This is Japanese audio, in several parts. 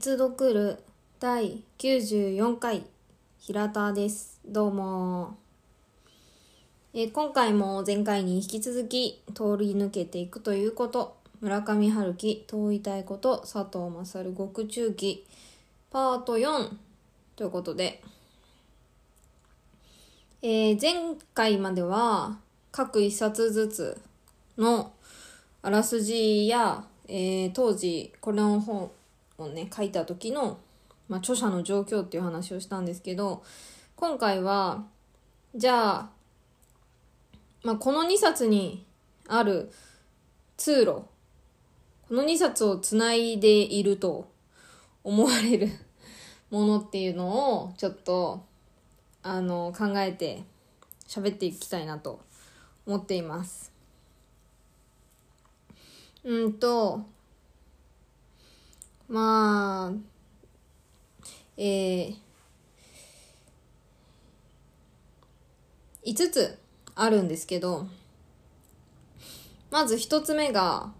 エツドクル第94回平田です。どうも。えー今回も前回に引き続き通り抜けていくということ、村上春樹、遠いたいこと、佐藤勝極中記、パート4ということで、えー前回までは各一冊ずつのあらすじや、えー当時この本をね書いた時の、まあ、著者の状況っていう話をしたんですけど今回はじゃあ、まあ、この2冊にある通路この2冊をつないでいると思われる ものっていうのをちょっとあの考えて喋っていきたいなと思っています。うんと、まあ、えー、5つあるんですけど、まず1つ目が、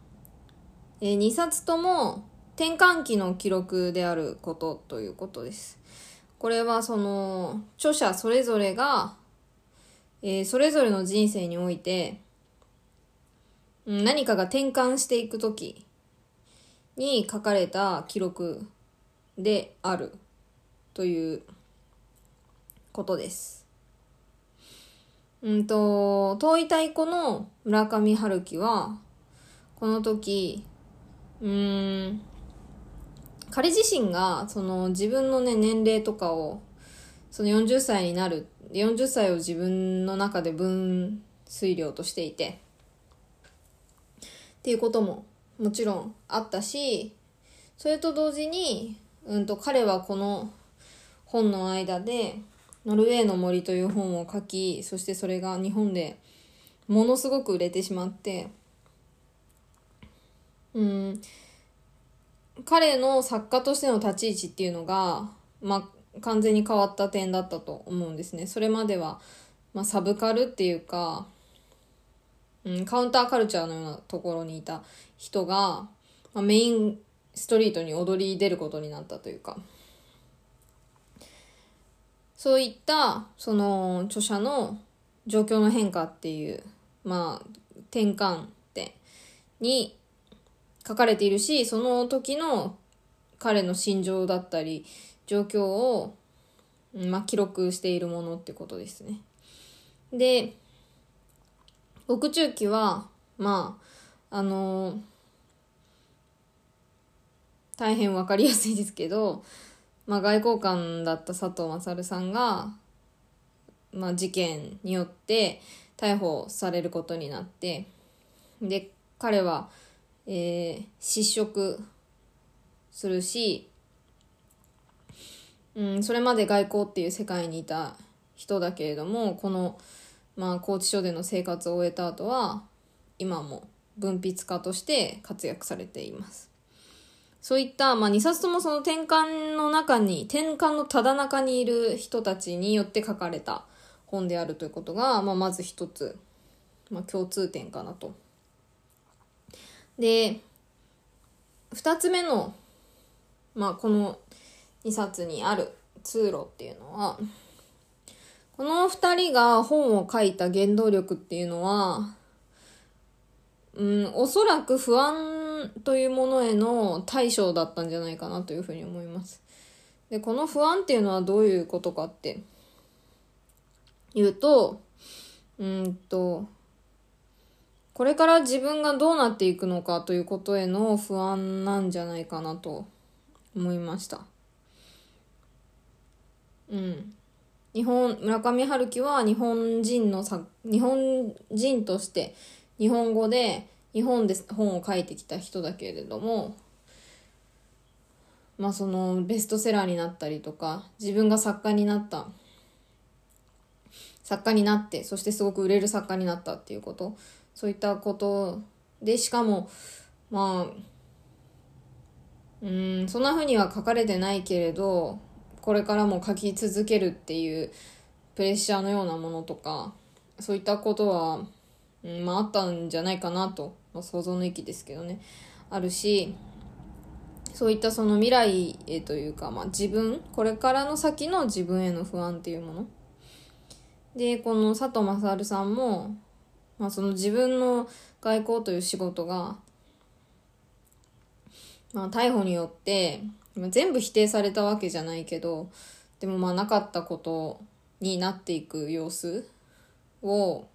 えー、2冊とも転換期の記録であることということです。これはその著者それぞれが、えーそれぞれの人生において、何かが転換していくときに書かれた記録であるということです。うんと、遠い太鼓の村上春樹は、この時、うん、彼自身がその自分のね年齢とかをその40歳になる40歳を自分の中で分水量としていてっていうことももちろんあったしそれと同時に、うん、と彼はこの本の間で「ノルウェーの森」という本を書きそしてそれが日本でものすごく売れてしまってうん彼の作家としての立ち位置っていうのが、まあ、完全に変わった点だったと思うんですね。それまでは、まあ、サブカルっていうか、うん、カウンターカルチャーのようなところにいた人が、まあ、メインストリートに踊り出ることになったというか、そういった、その、著者の状況の変化っていう、まあ、転換点に書かれているしその時の彼の心情だったり状況を、まあ、記録しているものってことですね。で獄中記はまああの大変わかりやすいですけど、まあ、外交官だった佐藤勝さんが、まあ、事件によって逮捕されることになってで彼はえー失職するし、うん、それまで外交っていう世界にいた人だけれどもこの、まあ、拘置所での生活を終えた後は今も文筆家として活躍されています。そういった、まあ、2冊ともその転換の中に転換のただ中にいる人たちによって書かれた本であるということが、まあ、まず一つ、まあ、共通点かなと。で2つ目の、まあ、この2冊にある通路っていうのはこの2人が本を書いた原動力っていうのは、うん、おそらく不安というものへの対処だったんじゃないかなというふうに思います。でこの不安っていうのはどういうことかって言うとうんとこれから自分がどうなっていくのかということへの不安なんじゃないかなと思いました。うん。日本、村上春樹は日本人のさ、日本人として日本語で日本で本を書いてきた人だけれども、まあそのベストセラーになったりとか、自分が作家になった作家になってそしてすごく売れる作家になったっていうことそういったことでしかもまあうんそんな風には書かれてないけれどこれからも書き続けるっていうプレッシャーのようなものとかそういったことは、うん、まああったんじゃないかなと、まあ、想像の域ですけどね。あるしそういったその未来へというか、まあ、自分これからの先の自分への不安っていうもの。でこの佐藤勝さんも、まあ、その自分の外交という仕事が、まあ、逮捕によって全部否定されたわけじゃないけどでもまあなかったことになっていく様子を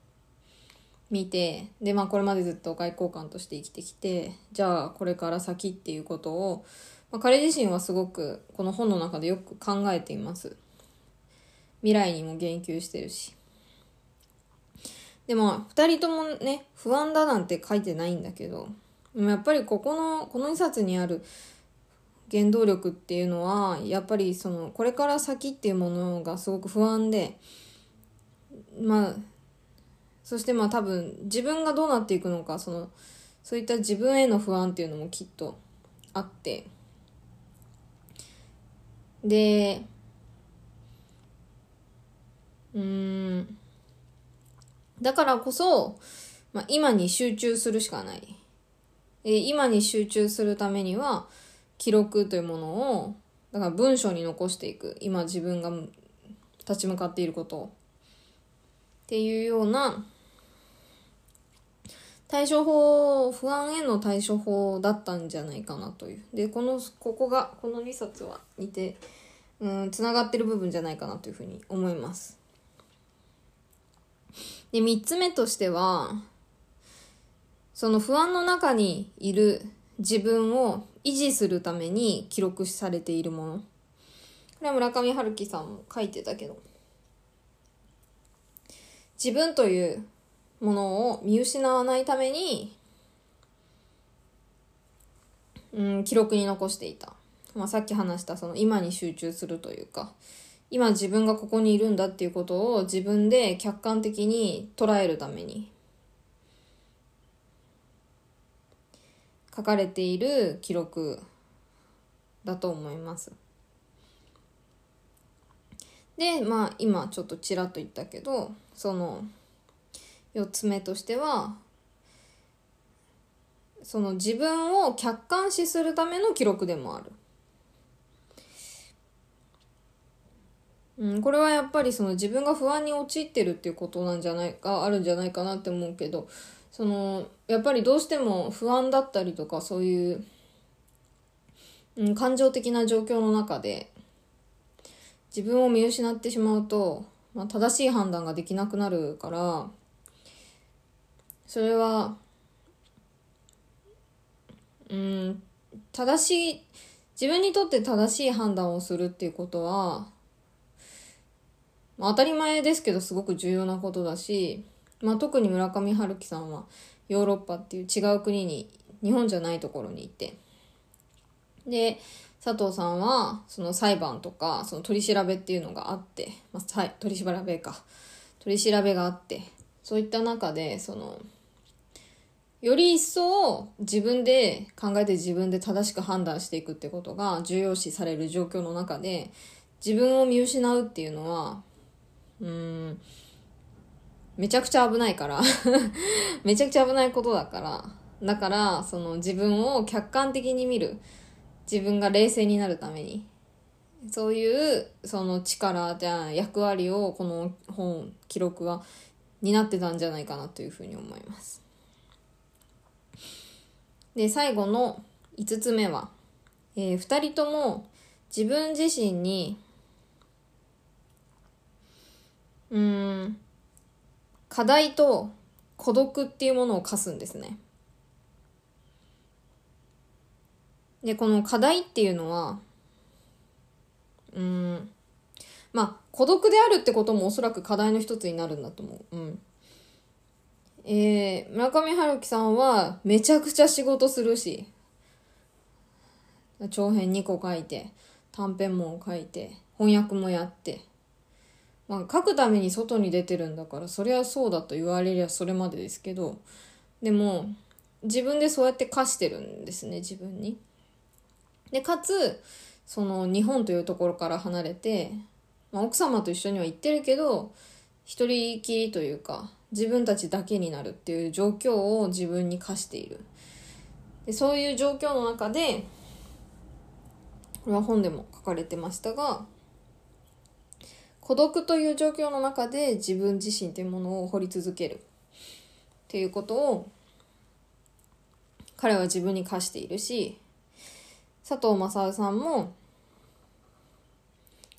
見てでまあこれまでずっと外交官として生きてきてじゃあこれから先っていうことを、まあ、彼自身はすごくこの本の中でよく考えています。未来にも言及してるし。でも2人ともね不安だなんて書いてないんだけどやっぱりここのこの2冊にある原動力っていうのはやっぱりそのこれから先っていうものがすごく不安でまあそしてまあ多分自分がどうなっていくのかそのそういった自分への不安っていうのもきっとあってでうんだからこそ、まあ、今に集中するしかない。え今に集中するためには記録というものをだから文章に残していく。今自分が立ち向かっていることっていうような対処法不安への対処法だったんじゃないかなという。でこのここがこの2冊は似てつながってる部分じゃないかなというふうに思います。で3つ目としてはその不安の中にいる自分を維持するために記録されているものこれは村上春樹さんも書いてたけど自分というものを見失わないために、うん、記録に残していた。まあ、さっき話したその今に集中するというか、今自分がここにいるんだっていうことを自分で客観的に捉えるために書かれている記録だと思います。でまあ今ちょっとちらっと言ったけどその4つ目としてはその自分を客観視するための記録でもある。うん、これはやっぱりその自分が不安に陥ってるっていうことなんじゃないかあるんじゃないかなって思うけどそのやっぱりどうしても不安だったりとかそういう、うん、感情的な状況の中で自分を見失ってしまうと、まあ、正しい判断ができなくなるからそれはうん正しい自分にとって正しい判断をするっていうことは、まあ、当たり前ですけどすごく重要なことだし、まあ、特に村上春樹さんはヨーロッパっていう違う国に日本じゃないところにいて。で佐藤さんはその裁判とかその取り調べっていうのがあって、まあ、はい、取り調べか。取り調べがあってそういった中でそのより一層自分で考えて自分で正しく判断していくってことが重要視される状況の中で自分を見失うっていうのはうんめちゃくちゃ危ないから。めちゃくちゃ危ないことだから。だからその自分を客観的に見る。自分が冷静になるために。そういうその力じゃ役割をこの本記録は担ってたんじゃないかなというふうに思います。で最後の5つ目は、えー、2人とも自分自身にうん課題と孤独っていうものを課すんですね。で、この課題っていうのは、うん、まあ、孤独であるってこともおそらく課題の一つになるんだと思う。うん。えー、村上春樹さんはめちゃくちゃ仕事するし、長編2個書いて、短編も書いて、翻訳もやって、まあ、書くために外に出てるんだからそれはそうだと言われりゃそれまでですけどでも自分でそうやって課してるんですね自分に。で、かつ、その日本というところから離れて、まあ、奥様と一緒には行ってるけど、一人きりというか、自分たちだけになるっていう状況を自分に課している。でそういう状況の中で、これは本でも書かれてましたが孤独という状況の中で自分自身というものを掘り続ける。っていうことを彼は自分に課しているし佐藤正夫さんも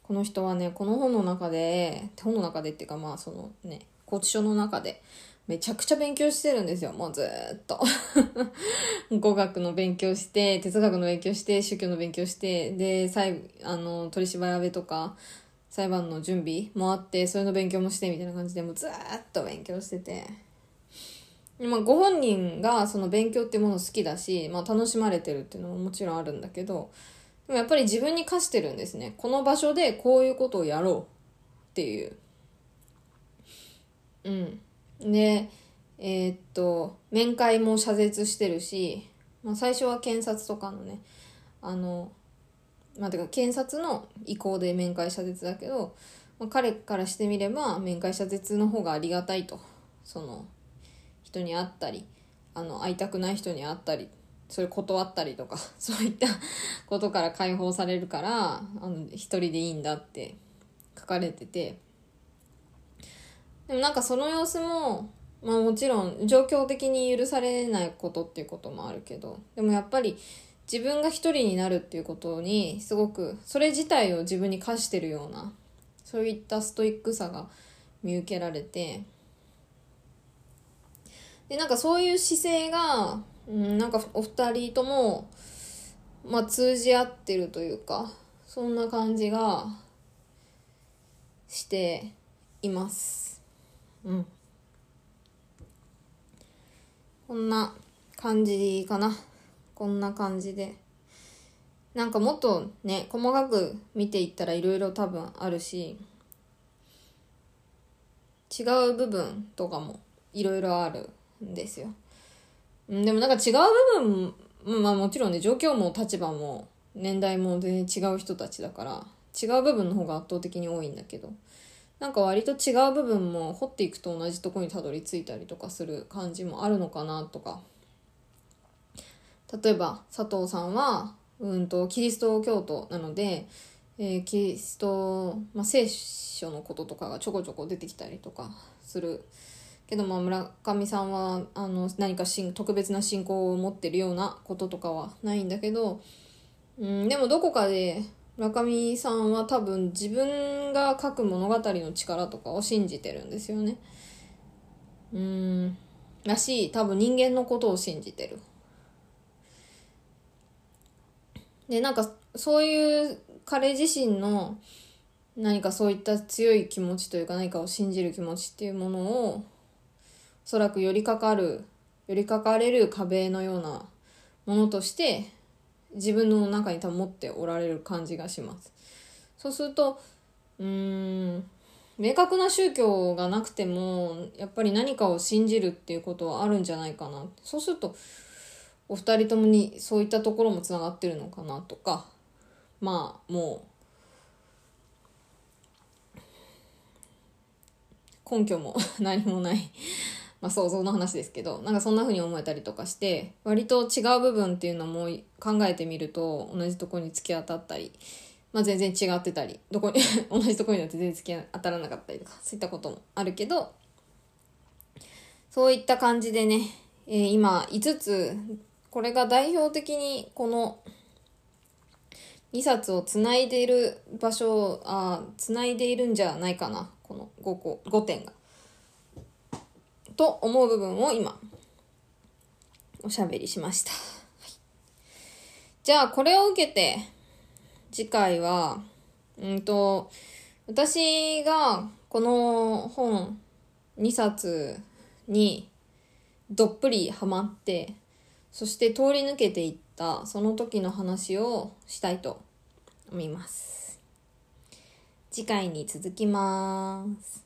この人はねこの本の中で本の中でっていうかまあそのね拘置所の中でめちゃくちゃ勉強してるんですよ。もうずっと。語学の勉強して哲学の勉強して宗教の勉強してで最後あの取り調べとか裁判の準備もあってそれの勉強もしてみたいな感じでもうずっと勉強してて。まあ、ご本人がその勉強ってもの好きだし、まあ、楽しまれてるっていうのももちろんあるんだけどでもやっぱり自分に課してるんですね。この場所でこういうことをやろうっていう。うん。でえー、っと面会も謝絶してるし、まあ、最初は検察とかのねあのまあてか検察の意向で面会謝絶だけど、まあ、彼からしてみれば面会謝絶の方がありがたいと。その人に会ったりあの会いたくない人に会ったりそれ断ったりとか そういったことから解放されるからあの一人でいいんだって書かれてて。でもなんかその様子もまあもちろん状況的に許されないことっていうこともあるけどでもやっぱり自分が一人になるっていうことにすごくそれ自体を自分に課してるようなそういったストイックさが見受けられてでなんかそういう姿勢が、うん、なんかお二人とも、まあ、通じ合ってるというかそんな感じがしています。うん。こんな感じかな。こんな感じでなんかもっとね細かく見ていったらいろいろ多分あるし違う部分とかもいろいろあるんですよ。でもなんか違う部分、まあもちろんね、状況も立場も年代も全然違う人たちだから、違う部分の方が圧倒的に多いんだけど、なんか割と違う部分も掘っていくと同じとこにたどり着いたりとかする感じもあるのかなとか。例えば佐藤さんは、うんと、キリスト教徒なので、えー、キリスト、まあ、聖書のこととかがちょこちょこ出てきたりとかするけども村上さんはあの何かしん特別な信仰を持ってるようなこととかはないんだけど、うん、でもどこかで村上さんは多分自分が書く物語の力とかを信じてるんですよね。うんらしい多分人間のことを信じてる。でなんかそういう彼自身の何かそういった強い気持ちというか何かを信じる気持ちっていうものをおそらく寄りかかる寄りかかれる壁のようなものとして自分の中に保っておられる感じがします。そうするとうん明確な宗教がなくてもやっぱり何かを信じるっていうことはあるんじゃないかな。そうするとお二人ともにそういったところもつながってるのかなとか。まあもう根拠も 何もない。まあ想像の話ですけどなんかそんな風に思えたりとかして割と違う部分っていうのも考えてみると同じとこに突き当たったり、まあ、全然違ってたりどこに 同じとこになって全然突き当たらなかったりとかそういったこともあるけどそういった感じでね、えー、今5つこれが代表的にこの2冊をつないでいる場所あつないでいるんじゃないかなこの5個5点が。と思う部分を今、おしゃべりしました。じゃあ、これを受けて、次回は、うんと、私がこの本2冊にどっぷりハマって、そして通り抜けていったその時の話をしたいと思います。次回に続きます。